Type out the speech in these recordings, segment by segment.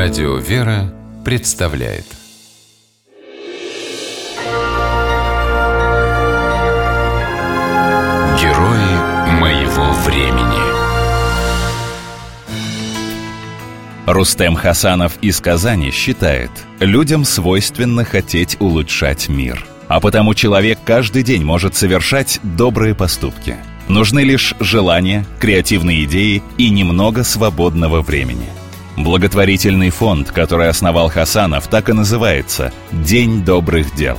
Радио «Вера» представляет Герои моего времени Рустем Хасанов из Казани считает, людям свойственно хотеть улучшать мир. А потому человек каждый день может совершать добрые поступки. Нужны лишь желание, креативные идеи и немного свободного времени – Благотворительный фонд, который основал Хасанов, так и называется «День добрых дел».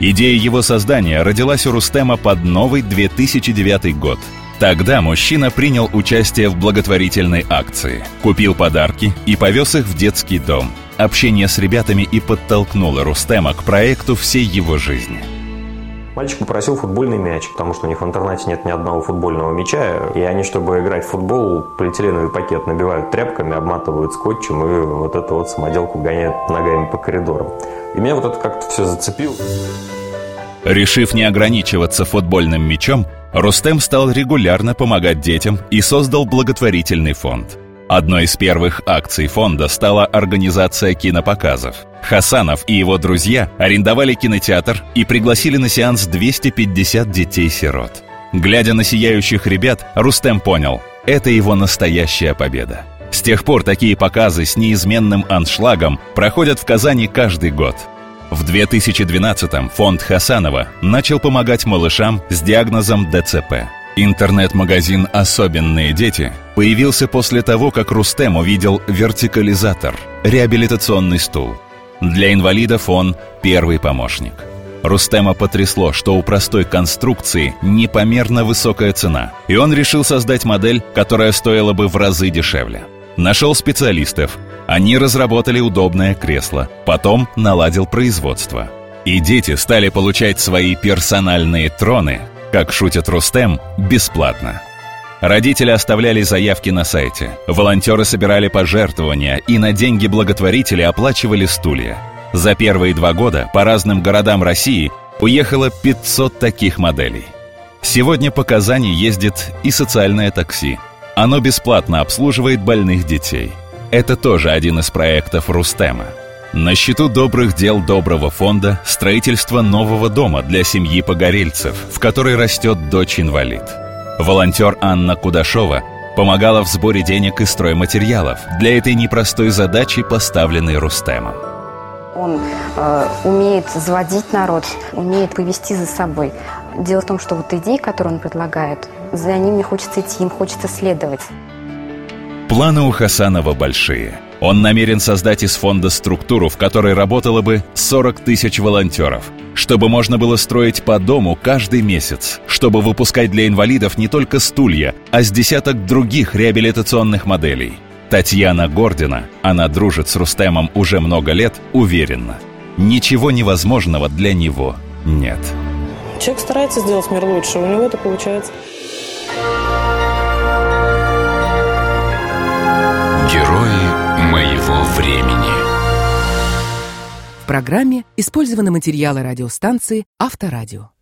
Идея его создания родилась у Рустема под новый 2009 год. Тогда мужчина принял участие в благотворительной акции, купил подарки и повез их в детский дом. Общение с ребятами и подтолкнуло Рустема к проекту всей его жизни – Мальчик попросил футбольный мяч, потому что у них в интернете нет ни одного футбольного мяча. И они, чтобы играть в футбол, полиэтиленовый пакет набивают тряпками, обматывают скотчем и вот эту вот самоделку гоняют ногами по коридорам. И меня вот это как-то все зацепило. Решив не ограничиваться футбольным мячом, Рустем стал регулярно помогать детям и создал благотворительный фонд – Одной из первых акций фонда стала организация кинопоказов. Хасанов и его друзья арендовали кинотеатр и пригласили на сеанс 250 детей-сирот. Глядя на сияющих ребят, Рустем понял – это его настоящая победа. С тех пор такие показы с неизменным аншлагом проходят в Казани каждый год. В 2012-м фонд Хасанова начал помогать малышам с диагнозом ДЦП. Интернет-магазин «Особенные дети» появился после того, как Рустем увидел вертикализатор – реабилитационный стул. Для инвалидов он первый помощник. Рустема потрясло, что у простой конструкции непомерно высокая цена, и он решил создать модель, которая стоила бы в разы дешевле. Нашел специалистов, они разработали удобное кресло, потом наладил производство. И дети стали получать свои персональные троны, как шутит Рустем, бесплатно. Родители оставляли заявки на сайте. Волонтеры собирали пожертвования и на деньги благотворителей оплачивали стулья. За первые два года по разным городам России уехало 500 таких моделей. Сегодня по Казани ездит и социальное такси. Оно бесплатно обслуживает больных детей. Это тоже один из проектов Рустема. На счету добрых дел Доброго фонда строительство нового дома для семьи погорельцев, в которой растет дочь-инвалид – Волонтер Анна Кудашова помогала в сборе денег и стройматериалов для этой непростой задачи, поставленной Рустемом. Он э, умеет заводить народ, умеет повести за собой. Дело в том, что вот идеи, которые он предлагает, за ними хочется идти, им хочется следовать. Планы у Хасанова большие. Он намерен создать из фонда структуру, в которой работало бы 40 тысяч волонтеров – чтобы можно было строить по дому каждый месяц, чтобы выпускать для инвалидов не только стулья, а с десяток других реабилитационных моделей. Татьяна Гордина, она дружит с Рустемом уже много лет, уверена. Ничего невозможного для него нет. Человек старается сделать мир лучше, у него это получается. Герои времени программе использованы материалы радиостанции «Авторадио».